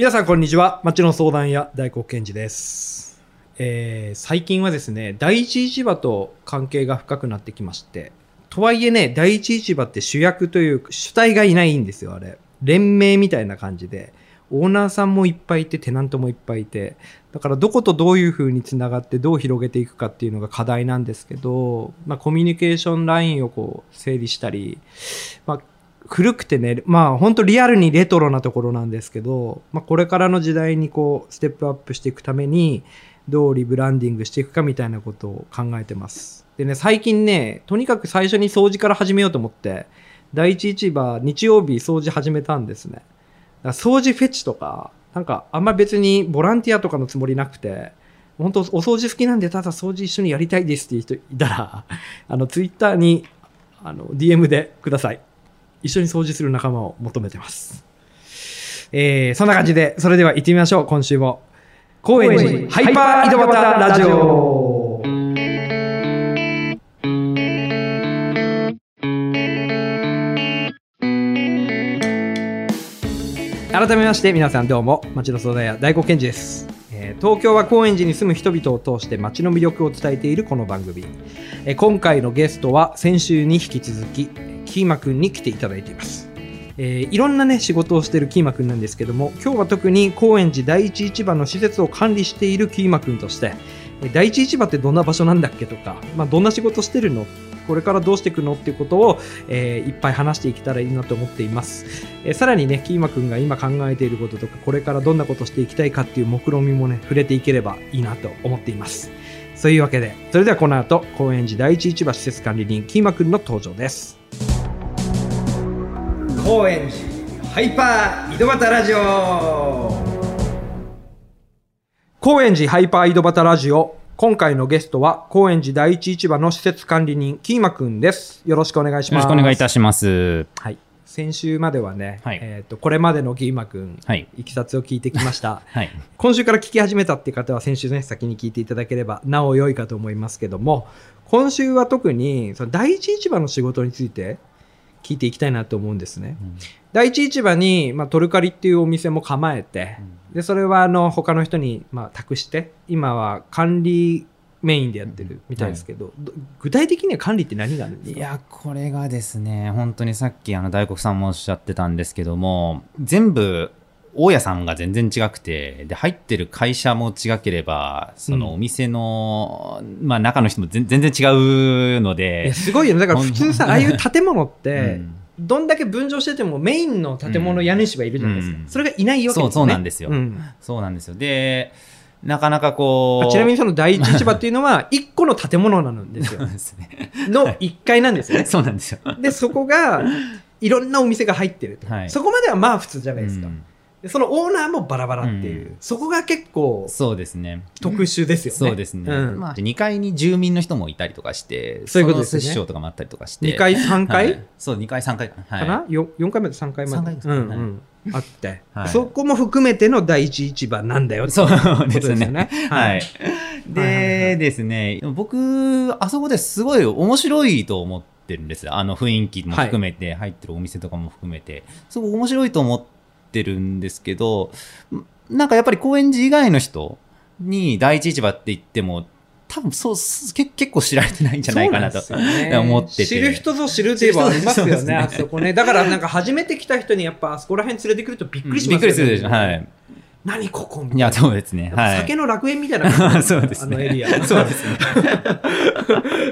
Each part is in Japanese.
皆さんこんにちは。町の相談屋大黒賢治です。えー最近はですね、第一市場と関係が深くなってきまして、とはいえね、第一市場って主役という、主体がいないんですよ、あれ。連盟みたいな感じで。オーナーさんもいっぱいいて、テナントもいっぱいいて。だからどことどういう風につながってどう広げていくかっていうのが課題なんですけど、まあコミュニケーションラインをこう整理したり、まあ古くてね、まあ本当リアルにレトロなところなんですけど、まあこれからの時代にこうステップアップしていくために、どうリブランディングしていくかみたいなことを考えてます。でね、最近ね、とにかく最初に掃除から始めようと思って、第一市場日曜日掃除始めたんですね。だ掃除フェチとか、なんかあんま別にボランティアとかのつもりなくて、本当お掃除好きなんでただ掃除一緒にやりたいですっていう人いたら、あのツイッターにあの DM でください。一緒に掃除する仲間を求めてます。えー、そんな感じで、それでは行ってみましょう、今週も。高円寺ハイパー井戸端ラジオ改めまして皆さんどうも町の相談屋大黒賢治です、え東京は高円寺に住む人々を通して町の魅力を伝えているこの番組、え今回のゲストは先週に引き続きキーマくんに来ていただいています。えいろんなね仕事をしてるキーマくんなんですけども今日は特に高円寺第一市場の施設を管理しているキーマくんとして第一市場ってどんな場所なんだっけとか、まあ、どんな仕事してるのこれからどうしていくのっていうことを、えーいっぱい話していけたらいいなと思っています、えーさらにねキーマくんが今考えていることとかこれからどんなことしていきたいかっていう目論見みもね触れていければいいなと思っています。そういうわけでそれではこの後高円寺第一市場施設管理人キーマくんの登場です。高円寺ハイパー井戸端ラジオ。高円寺ハイパー井戸端ラジオ今回のゲストは高円寺第一市場の施設管理人キーマくんです。よろしくお願いします。よろしくお願いいたします。はい。先週まではね、はい。えー、とこれまでのキーマくん、はい。いきさつを聞いてきました。はい。今週から聞き始めたっていう方は先週ね先に聞いていただければなお良いかと思いますけども今週は特にその第一市場の仕事について聞いていきたいなと思うんですね。第一市場に、まあ、トルカリっていうお店も構えて、でそれはあの他の人に、まあ、託して今は管理メインでやってるみたいですけど、ど具体的には管理って何があるんですかいや、これがですね、本当にさっきあの大黒さんもおっしゃってたんですけども、全部、大家さんが全然違くて、で、入ってる会社も違ければ、そのお店の、まあ中の人も全全然違うのいでや、すごいよね。だから普通さああいう建物っうて、んどんだけ分譲しててもメインの建物家主はいるじゃないですか、うん。それがいないわけですよね。そうそうなんですよ。ん。そうなんですよ。で、なかなかこう、あちなみにその第一市場っていうのは 1個の建物なんですよ。すね。の1階なんですよね。そうなんですよ。でそこがいろんなお店が入ってると、はい。そこまではまあ普通じゃないですか、うん。でそのオーナーもバラバラっていう、うんそこが結構そうですね。特殊ですよね。そうですね。うんまあ、2階に住民の人もいたりとかして、そういうことですねセとかもあったりとかして。2階、3階、はいそう、2階、3階。はい、かな、4, 4階まで3階まで。三階ですうんかうんあって、はいそこも含めての第一市場なんだよってそうことですね。ね。はい でですね、僕、あそこですごい面白いと思ってるんです。あの雰囲気も含めて、入ってるお店とかも含めて、すごい面白いと思ってるんですけど、なんかやっぱり高円寺以外の人に第一市場って言っても、多分そう、すけ結構知られてないんじゃないかなと思ってて。知る人ぞ知るといえばありますよね、そねあそこね。だからなんか初めて来た人にやっぱあそこら辺連れてくるとびっくりしびますよね。っくりするでしょ。はい。何ここみたいな。いや、そうですね。はい。酒の楽園みたいな そうですね。あのエリア。そうです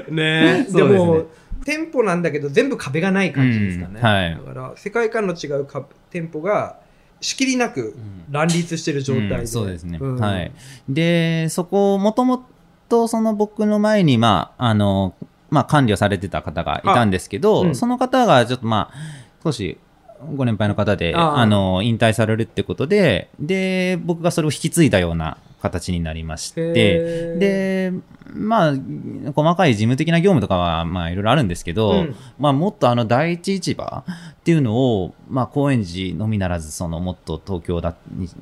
ね。ねでも店舗なんだけど全部壁がない感じですかね、うんはいだから世界観の違うか店舗が仕切りなく乱立してる状態で、うんそうですね。うん。はい。で、そこ、もともとその僕の前に、まあ、あの、まあ、管理をされてた方がいたんですけど、その方がちょっとまあ、少し、ご年配の方で、あの、引退されるってことで、で、僕がそれを引き継いだような形になりまして、で、まあ、細かい事務的な業務とかは、まあ、いろいろあるんですけど、うん。まあ、もっとあの、第一市場っていうのを、まあ、高円寺のみならず、その、もっと東京だ、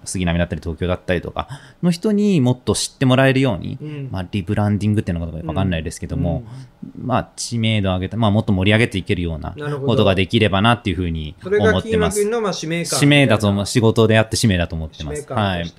杉並だったり東京だったりとかの人にもっと知ってもらえるように、うん。まあ、リブランディングっていうのかわかんないですけども、まあ、知名度を上げて、まあ、もっと盛り上げていけるようなことができればなっていうふうに思ってます。馬君のまあ使命感使命だと思う、仕事であって使命だと思ってます。はい。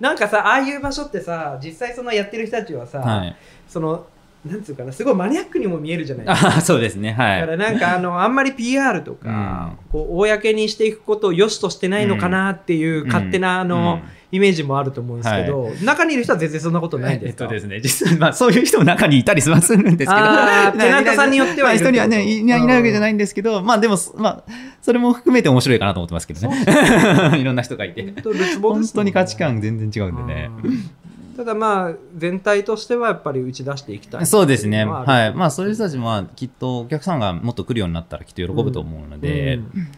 なんかさああいう場所ってさ実際そのやってる人たちはさ、はい。そのなんつうかなすごいマニアックにも見えるじゃないですかあそうですね。はい。だからなんかあのあんまり PR とか、こう公にしていくことを良しとしてないのかなっていう勝手なあの、イメージもあると思うんですけど、中にいる人は全然そんなことないんですか、えっとですね、実は、まあ、そういう人も中にいたりはするんですけど、テナントさんによってはいるまあ人にはね、いいないわけじゃい。ないんですけど、まあでも、まあ、それも含めて面白いかなと思ってますけどね。いろんな人がいて。本当に価値観全然違うんでね。うんただまあ全体としてはやっぱり打ち出していきたいそうですね。はい。まあ、そういう人たちも、まあきっとお客さんがもっと来るようになったらきっと喜ぶと思うので、うん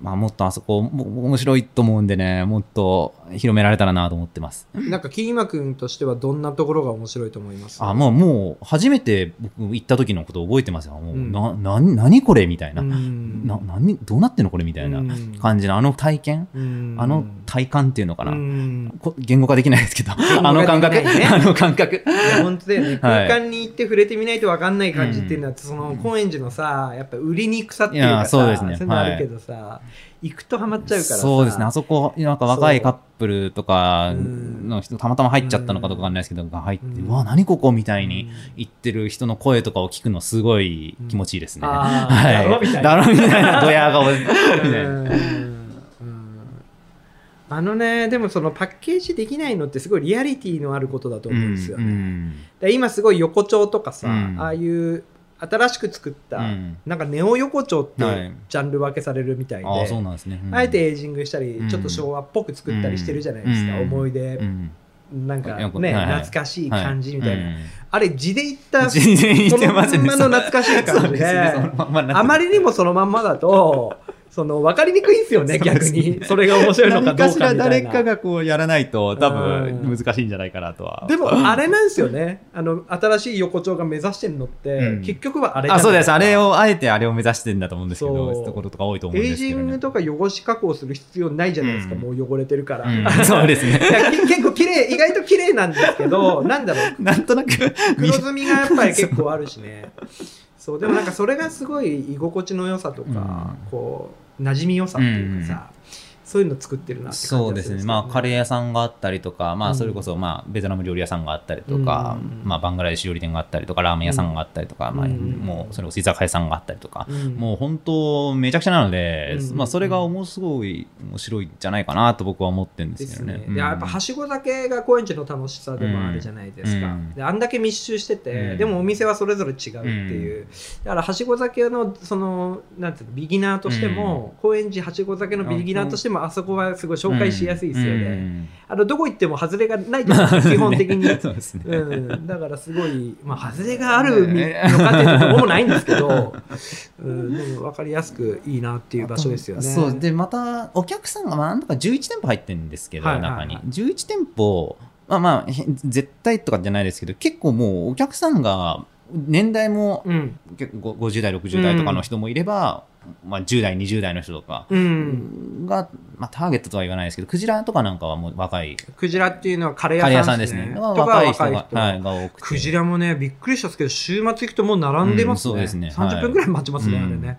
まあ、もっとあそこ、も面白いと思うんでね、もっと広められたらなと思ってます。なんかキーマ君としてはどんなところが面白いと思います？あ、もう、もう、初めて僕行った時のこと覚えてますよ。もう、うん。な、な、何これみたいな。うん。な、何、どうなってんのこれみたいなうん。感じの、あの体験、うん。あの体感っていうのかな。言語化できないですけど、語あの感覚、あの感覚。本当だよね。はい。空間に行って触れてみないと分かんない感じっていうのは、その高円寺のさやっぱ売りにくさっていうかさそうですね。いうのあるけどさ、行くとハマっちゃうからさ。そうですね。あそこ、なんか若いカップルとかうんの人、たまたま入っちゃったのかどうかわかんないですけど、が入って、うん。うわ、何ここみたいに言ってる人の声とかを聞くのすごい気持ちいいですね。だろみたいな。だろみたいな、ドヤ顔みたいな。うん。うん。あのねでもそのパッケージできないのってすごいリアリティのあることだと思うんですよね、うん。で今すごい横丁とかさ、うん。ああいう新しく作った、うん。なんかネオ横丁ってはい。ジャンル分けされるみたいで、ああ、そうなんですね。うん。あえてエイジングしたり、うん。ちょっと昭和っぽく作ったりしてるじゃないですか、うん。思い出、うん。なんかね、懐かしい感じみたいな、うん。あれ字で言ったそのまんまの懐かしい感じでね。まあまりにもそのまんまだとその分かりにくいんですよね逆に。それが面白いのかどうかみたいな。何かしら誰かがこうやらないと多うん。分難しいんじゃないかなとは。でもあれなんですよね。あの新しい横丁が目指してるのって、うん。結局はあれあそうです。あれを、あえてあれを目指してるんだと思うんですけそど、う。そういうところとか多いと思うんエイですけど、ね。ジングとか汚し加工する必要ないじゃないですか、うん。もう汚れてるから、うん。そうですね。結構綺麗意外と綺麗なんですけどなんだろう。なんとなく、黒ずみがやっぱり結構あるしね。そうでもなんかそれがすごい居心地の良さとか、うん。こう馴染みよさっていうかさ、そういうの作ってるなって感じがそうですね。まあ、カレー屋さんがあったりとか、まあ、うん。それこそ、まあ、ベトナム料理屋さんがあったりとか、うん。まあ、バングラデシュ料理店があったりとか、ラーメン屋さんがあったりとか、まあ、うん。もう、それこそ居酒屋さんがあったりとか、うん。もう本当、めちゃくちゃなので、うん。まあ、それが面白い、面白いんじゃないかなと僕は思ってるんでですすけどね。ね、やっぱはしご酒が高円寺の楽しさでもあるじゃないですか、うん。であんだけ密集してて、うん。でもお店はそれぞれ違うっていう、だからはしご酒のそのなんていうのビギナーとしても、高円寺はしご酒のビギナーとしてもあそこはすごい紹介しやすいですよね、うん。あのどこ行っても外れがないと 基本的に、ね。うん、だからすごい、まあ、外れがあるのかっていうともないんですけど、うん、でも分かりやすくいいなっていう場所ですよね。そう。でまたお客さんがまあなんとか11店舗入ってるんですけど、はいはいはい。中に。11店舗まあまあへ絶対とかじゃないですけど結構もうお客さんが年代もうん。結構50代60代とかの人もいれば、まあ、10代20代の人とか。うん、が、まあ、ターゲットとは言わないですけどクジラとかなんかはもう若い。クジラっていうのはカレー屋さんで屋さんですすね。若い人がはい、が多くて。クジラもね、びっくりしたんですけど、週末行くともう並んでますね。うんそうですね。はい30分ぐらい待ちますね、うんあれね。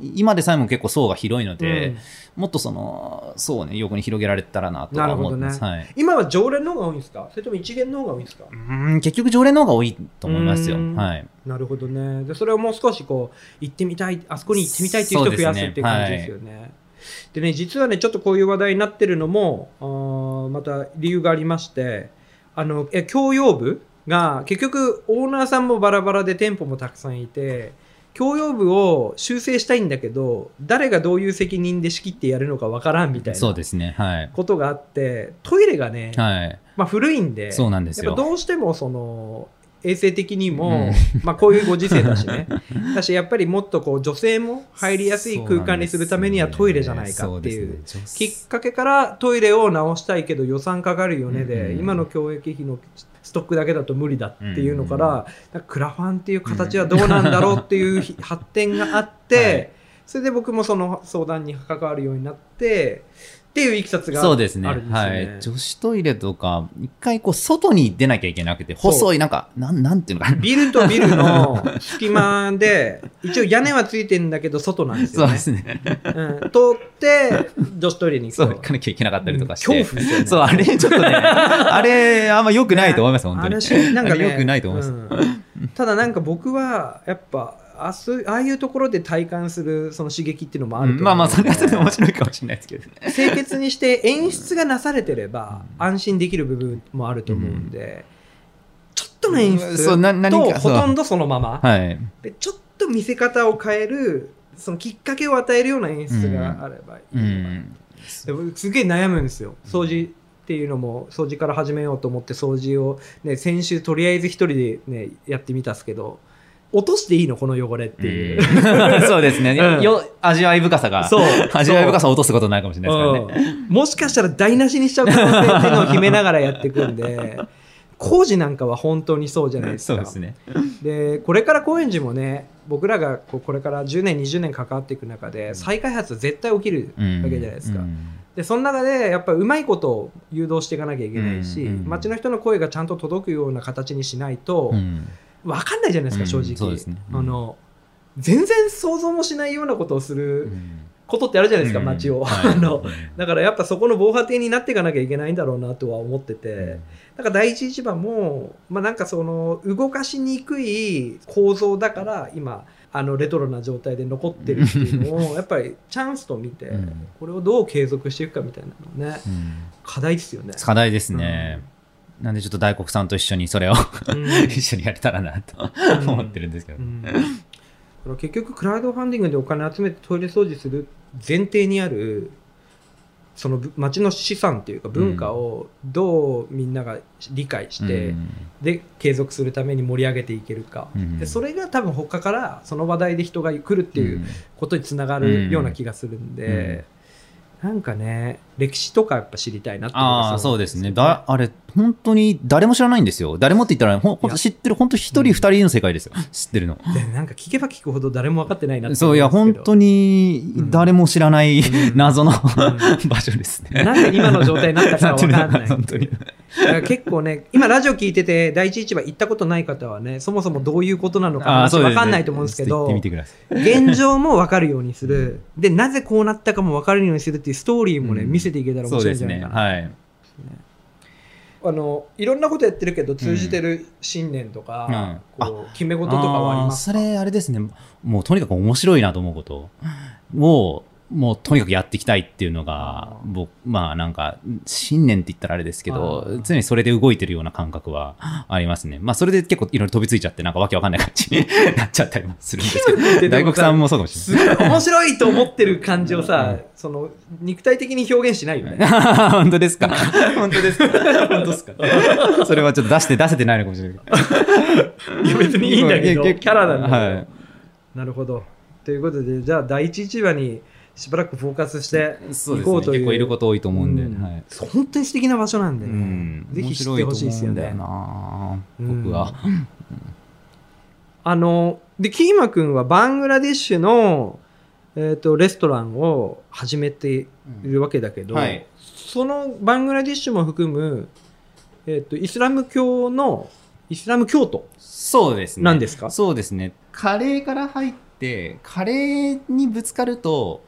今でさえも結構層が広いので、うんもっとその層をね横に広げられたらなとは思ってます、なるはい今は常連の方が多いんですか？それとも一元の方が多いんですか？うーん結局常連の方が多いと思いますよ。うんはい。なるほどね。で、それをもう少しこう、行ってみたい、あそこに行ってみたいっていう人を増やすっていう感じですよね。でね、実はね、ちょっとこういう話題になってるのも、あーまた理由がありまして、あの、え、共用部が、結局、オーナーさんもバラバラで店舗もたくさんいて、共用部を修正したいんだけど、誰がどういう責任で仕切ってやるのかわからんみたいなそうですね。はい。ことがあって、トイレがね、はい。まあ古いんで、そうなんですよどうしてもその衛生的にも、まあこういうご時世だしね。だしやっぱりもっとこう女性も入りやすい空間にするためにはトイレじゃないかっていうそですねきっかけからトイレを直したいけど予算かかるよねで、うん今の教育費のストックだけだと無理だっていうのから、クラファンっていう形はどうなんだろうっていうひ発展があって、はい。それで僕もその相談に関わるようになってっていういきさつがあるそうんですね。ですよね。はい。女子トイレとか、一回こう、外に出なきゃいけなくて、そう細い、なんか、なん、なんていうのかな。ビルとビルの 隙間で、一応屋根はついてんだけど外なんですよね。そうですね。うん、通って女子トイレに行そう。行かなきゃいけなかったりとかして。うん恐怖ですよねそう、あれ、ちょっとね、あれ、あんま良くないと思います、本当に。あれしなんかねあれ良くないと思います。うんただなんか僕はやっぱあああいうところで体感するその刺激っていうのもあると思う。うん。まあまあ、それはそれで面白いかもしれないですけどね。清潔にして演出がなされてれば安心できる部分もあると思うんで、ちょっとの演出とほとんどそのまま、はい。でちょっと見せ方を変えるそのきっかけを与えるような演出があればいい、うん。で僕すげえ悩むんですよ。掃除っていうのも掃除から始めようと思って掃除を、ね、先週とりあえず一人で、ね、やってみたんですけど落としていいのこの汚れっていう、うん。そうですね。うん。よ味わい深さが、そう。味わい深さを落とすことになるかもしれないですからね。う。んもしかしたら台無しにしちゃう可能性っていうのを秘めながらやっていくんで 工事なんかは本当にそうじゃないですか。そうですね。でこれから高円寺もね僕らがこうこれから10年20年関わっていく中で再開発絶対起きるうんわけじゃないですか、うん。でその中でやっぱりうまいことを誘導していかなきゃいけないし、うん。うん。街の人の声がちゃんと届くような形にしないとうん分かんないじゃないですか、うん正直、ね。うん。あの全然想像もしないようなことをすうるん。ことってあるじゃないですか、うん。街を、はい。あのだからやっぱそこの防波堤になっていかなきゃいけないんだろうなとは思ってて、だから第一市場も、まあ、なんかその動かしにくい構造だから今あのレトロな状態で残ってるっていうのをやっぱりチャンスと見てうん。これをどう継続していくかみたいなのねうん。課題ですよね。課題ですね。なんでちょっと大黒さんと一緒にそれをうん。一緒にやれたらなとうん。思ってるんですけど。う。ん。だから結局クラウドファンディングでお金集めてトイレ掃除する前提にあるそのぶ町の資産っていうか文化をどうみんなが理解して、うん。で継続するために盛り上げていけるか、うん。でそれが多分他からその話題で人が来るっていうことにつながるような気がするんで、なんかね歴史とかやっぱ知りたいなってああ、そうですね。よだ、あれ、本当に誰も知らないんですよ。誰もって言ったら、ほん知ってる、本当一人二人の世界ですよ。知ってるの。でなんか聞けば聞くほど誰も分かってないなってそう、いや、本当にに誰も知らないうん謎のん 場所ですね。なんで今の状態になったか分かんない本当に。結構ね今ラジオ聞いてて第一市場行ったことない方はねそもそもどういうことなのか分かんないと思うんですけど。現状も分かるようにするでなぜこうなったかも分かるようにするっていうストーリーもね、うん見せていけたら面そうですね。白いんじゃないかな、はい。あのいろんなことやってるけど通じてる信念とか、うんこう決め事とかはありますそれ、あれですね。もうとにかく面白いなと思うことを、もうとにかくやっていきたいっていうのが僕、まあなんか、信念って言ったらあれですけあどー、常にそれで動いてるような感覚はありますね。まあそれで結構いろいろ飛びついちゃって、なんかわけわかんない感じに なっちゃったりもするんですけど、大黒さんもそうかもしすごい面白いと思ってる感じをさ、その肉体的に表現しないよね。れない。本当ですか？本当ですか？本当ですか？それはちょっと出して、出せてないのかもしれない。いや別にいいんだけどキャラなんだはい。なるほど。ということでじゃあ第一市場にしばらくフォーカスして。行こうという結構いること多いと思うんで、うんはい。本当に素敵な場所なんでうね、ん、ぜひ知ってほしいですよね面白いと思うんだよなうん僕は。あのでキーマ君はバングラデシュの、えー、とレストランを始めているわけだけど、はいそのバングラデシュも含む、えー、とイスラム教のイスラム教徒そうですね。なんですか？そうですね。カレーから入って、カレーにぶつかると、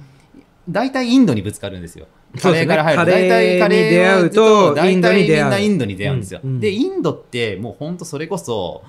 大体インドにぶつかるんですよ。カレーから入る大体カレーに出会うと大体みんなインドに出会うんですよ。うんうんで、インドってもう本当それこそ、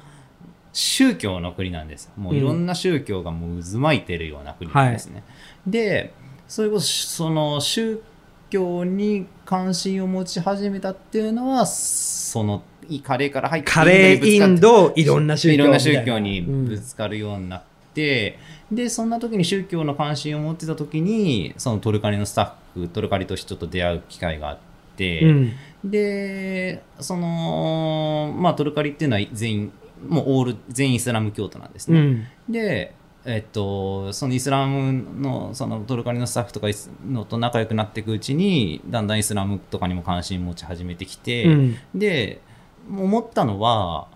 宗教の国なんです。もういろんな宗教がもう渦巻いてるような国なんですね。で、それこそその宗教に関心を持ち始めたっていうのは、そのカレーから入ってカレーインドドいろんな宗教いろんな宗教にうんぶつかるようになって、でそんな時に宗教の関心を持ってた時にそのトルカリのスタッフトルカリとしてちょっと出会う機会があって、うんでそのまあトルカリっていうのは全員もうオール全員イスラム教徒なんですね。うん。で、えっと、そのイスラムのそのトルカリのスタッフとかのと仲良くなっていくうちにだんだんイスラムとかにも関心持ち始めてきて、うんで思ったのは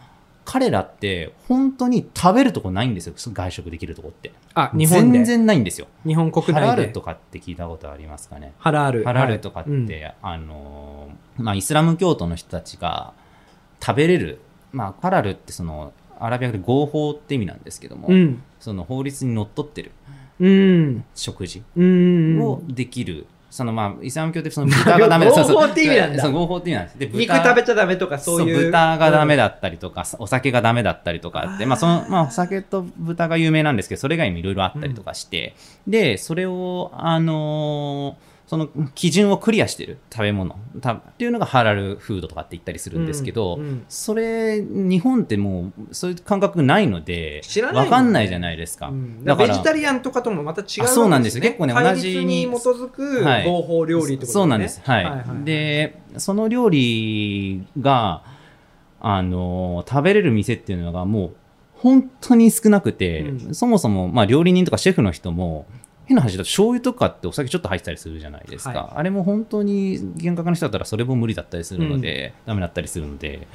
彼らって本当に食べるとこないんですよ外食できるとこってあ、日本で。全然ないんですよ日本国ハラ内で。ルとかって聞いたことありますかねハラール。ハラルとかって、うんあのまあ、イスラム教徒の人たちが食べれる、まあ、ハラルってそのアラビア語で合法って意味なんですけども、うん。その法律にのっとってるうん。食事うん。をできる、そのまあイスラム教ってその豚がダメだ。合法って意味なんだ。合法って意味なんです。で肉食べちゃダメとかそういう。豚がダメだ。だったりとか、お酒がダメだったりとかってまあそのまあ、お酒と豚が有名なんですけどそれ以外にもいろいろあったりとかして、でそれをあのーその基準をクリアしてる食べ物。たっていうのがハラルフードとかって言ったりするんですけど、うんうん。それ日本ってもうそういう感覚ないので知らないね。わかんないじゃないですか、うん。だからベジタリアンとかともまた違うわけあそうなんですよ。結構ね戒同じ律に基づくはい。合法料理ってことそうなんです。はい。はいはい。で、その料理が、あの、食べれる店っていうのがもう、本当に少なくて、うん。そもそも、まあ、料理人とかシェフの人も、変な話だと醤油とかってお酒ちょっと入ってたりするじゃないですか。はいあれも本当に厳格な人だったらそれも無理だったりするので、ダメだったりするので、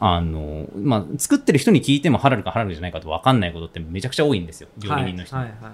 あの、まあ、作ってる人に聞いてもハラルかハラルじゃないかと分かんないことってめちゃくちゃ多いんですよ。料理人の人にはいはいはい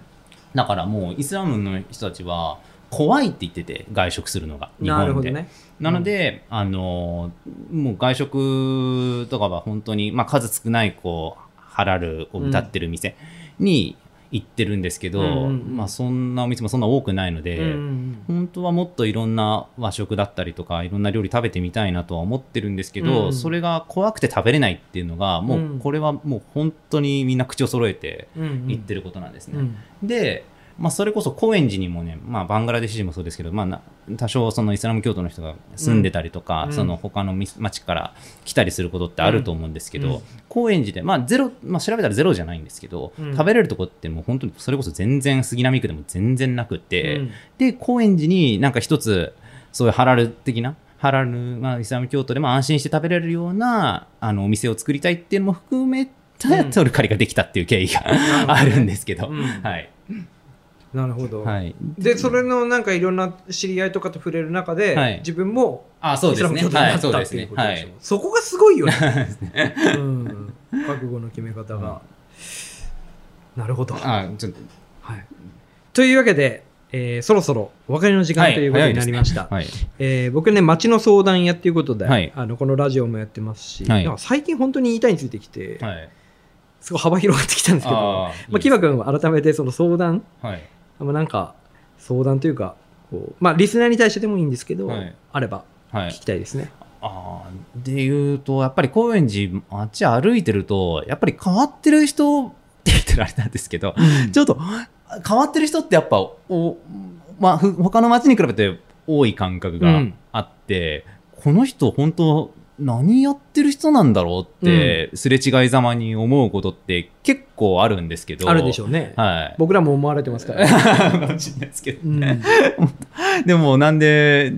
だからもうイスラムの人たちは怖いって言ってて外食するのが日本で。なね。なので、あのもう外食とかは本当に、まあ、数少ないこうハラルを歌ってる店に行ってるんですけど、うんまあ、そんなお店もそんな多くないので、うんうん本当はもっといろんな和食だったりとかいろんな料理食べてみたいなとは思ってるんですけど、うんそれが怖くて食べれないっていうのがもうこれはもう本当にみんな口を揃えて言ってることなんですね。うん。で、まあ、それこそ高円寺にもね、まあ、バングラデシュ人もそうですけど、まあな、多少そのイスラム教徒の人が住んでたりとか、うん。その他のみ町から来たりすることってあると思うんですけど、うん。高円寺で、まあゼロまあ、調べたらゼロじゃないんですけど、うん。食べれるとこってもう本当にそれこそ全然杉並区でも全然なくて、うん。で高円寺になんか一つそういうハラル的なハラル、まあ、イスラム教徒でも安心して食べれるようなあのお店を作りたいっていうのも含めたうん。トルカリができたっていう経緯が、あるんですけど、うん。はい、なるほど。はい、で、それのなんかいろんな知り合いとかと触れる中で、はい自分もあそうイスラムですね教徒になったはいそうですっていうことねはいでしょ。そこがすごいよ ね。うん。覚悟の決め方が。なるほど。あちょっとはい。というわけで、えーそろそろお別れの時間ということになりました。はいえー僕ね、町の相談屋っていうことで、はいあのこのラジオもやってますし、はいなんか最近本当に板についてきて、はいすごい幅広がってきたんですけど、あーまあ、木場君は改めてその相談、はいまあ、なんか相談というかこう、まあ、リスナーに対してでもいいんですけど、はい。あればはい。聞きたいですね。あーで言うとやっぱり高円寺あっち歩いてるとやっぱり変わってる人って言ったらあれなんですけど、ちょっと変わってる人ってやっぱお、まあ、ふ他の街に比べて多い感覚がうん。あって、この人本当何やってる人なんだろうって、すれ違いざまに思うことって結構あるんですけど。あるでしょうね。はい。僕らも思われてますから、かもしれないですけどうん。でもなんで、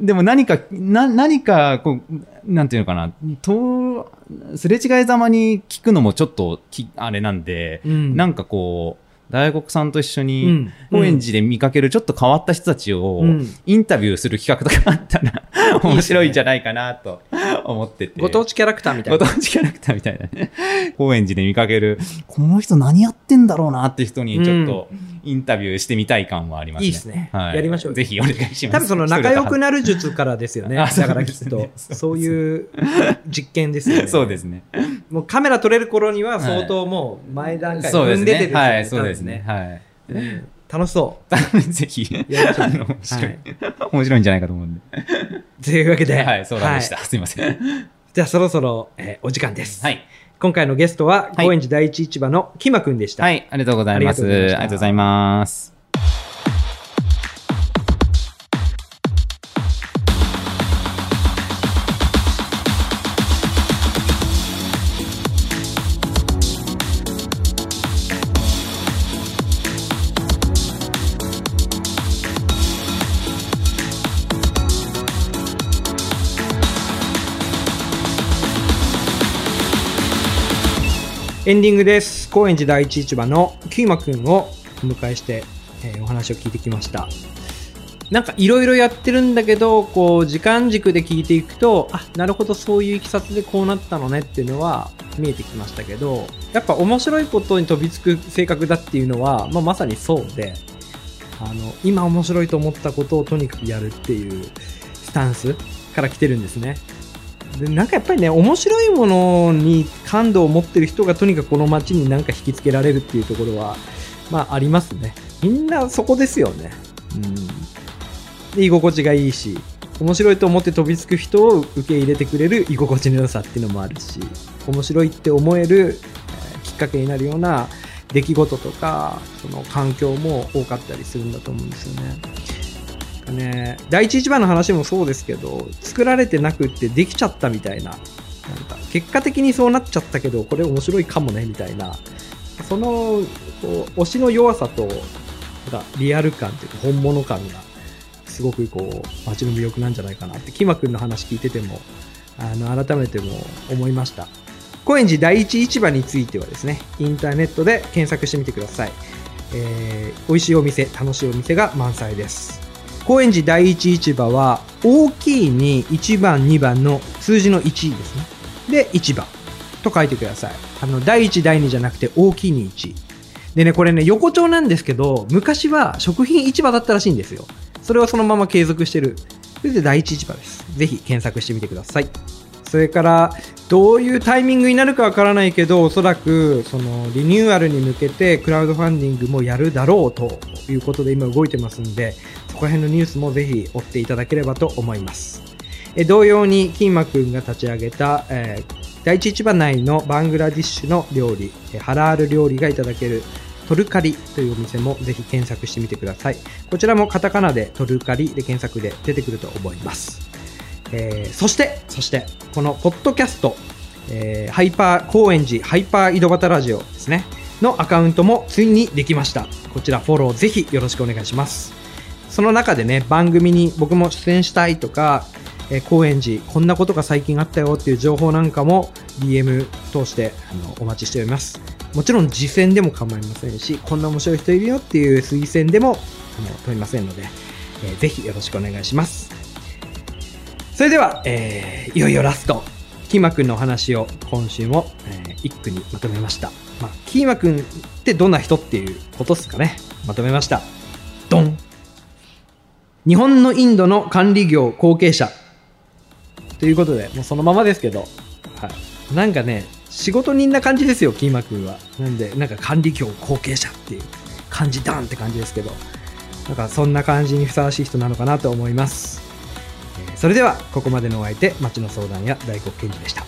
でも何か、な何かこう、なんていうのかな、とすれ違いざまに聞くのもちょっときあれなんで、うん。なんかこう、大黒さんと一緒うにん高円寺で見かけるちょっと変わった人たちをうんインタビューする企画とかあったら 面白いんじゃないかなと思ってて。ご当地キャラクターみたいな。ご当地キャラクターみたいなね。高円寺で見かける、この人何やってんだろうなって人にちょっとインタビューしてみたい感はありますね。いいっすねはい、やりましょうぜひお願いします。多分その仲良くなる術からですよね。あだからきっとそういう実験ですよね。そうですね。もうカメラ撮れる頃には相当もう前段階そうです踏んでてですね。はい。そうですね。はい。楽しそ ぜひ、あの面白い、はい面白いんじゃないかと思うんで。う。というわけで、はい、そうなんでした。はいすいません。じゃあそろそろ、えーお時間です。はい。今回のゲストは、はい高円寺第一市場のキマくんでした。はい、ありがとうございます。ありがとうございます。エンディングです。高円寺第一市場のキーマくんをお迎えして、えー、お話を聞いてきました。なんかいろいろやってるんだけどこう時間軸で聞いていくとあなるほどそういういきさつでこうなったのねっていうのは見えてきましたけどやっぱ面白いことに飛びつく性格だっていうのは、まあ、まさにそうであの今面白いと思ったことをとにかくやるっていうスタンスから来てるんですね。でなんかやっぱりね面白いものに感度を持ってる人がとにかくこの街に何か引きつけられるっていうところはまあありますね。みんなそこですよね。うん。で居心地がいいし面白いと思って飛びつく人を受け入れてくれる居心地の良さっていうのもあるし面白いって思える、えー、きっかけになるような出来事とかその環境も多かったりするんだと思うんですよね。ね第一市場の話もそうですけど作られてなくってできちゃったみたいな。なんか結果的にそうなっちゃったけどこれ面白いかもねみたいな。そのこう推しの弱さとリアル感というか本物感がすごくこう街の魅力なんじゃないかなってキマ君の話聞いててもあの改めても思いました。高円寺第一市場についてはですねインターネットで検索してみてください、えー、美味しいお店楽しいお店が満載です。高円寺第一市場は大きいに1番2番の数字の1ですねで市場と書いてくださいあの第1第2じゃなくて大きいに1でねこれね横丁なんですけど昔は食品市場だったらしいんですよそれをそのまま継続してる。それで第一市場です。ぜひ検索してみてください。それから、どういうタイミングになるかわからないけど、おそらく、その、リニューアルに向けて、クラウドファンディングもやるだろうということで今動いてますんで、こら辺のニュースもぜひ追っていただければと思います。え同様に、キーマくんが立ち上げた、えー、第一市場内のバングラディッシュの料理、ハラール料理がいただけるトルカリというお店もぜひ検索してみてください。こちらもカタカナでトルカリで検索で出てくると思います。えー、そして、そして、このポッドキャスト、えー、ハイパー高円寺ハイパー井戸端ラジオですね、のアカウントもついにできました。こちらフォローぜひよろしくお願いします。その中でね、番組に僕も出演したいとか、え、高円寺こんなことが最近あったよっていう情報なんかも DM 通してあのお待ちしております。もちろん実践でも構いませんし、こんな面白い人いるよっていう推薦でもあの問いませんので、えー、ぜひよろしくお願いします。それでは、えー、いよいよラスト。キーマくんのお話を今週も、えー、一句にまとめました。まあ、キーマくんってどんな人っていうことですかね。まとめました。日本のインドの管理業後継者。ということで、もうそのままですけど、はい。なんかね、仕事人な感じですよ、キーマ君は。なんで、なんか管理業後継者っていう感じダンって感じですけど、なんかそんな感じにふさわしい人なのかなと思います。それでは、ここまでのお相手、町の相談や大黒賢治でした。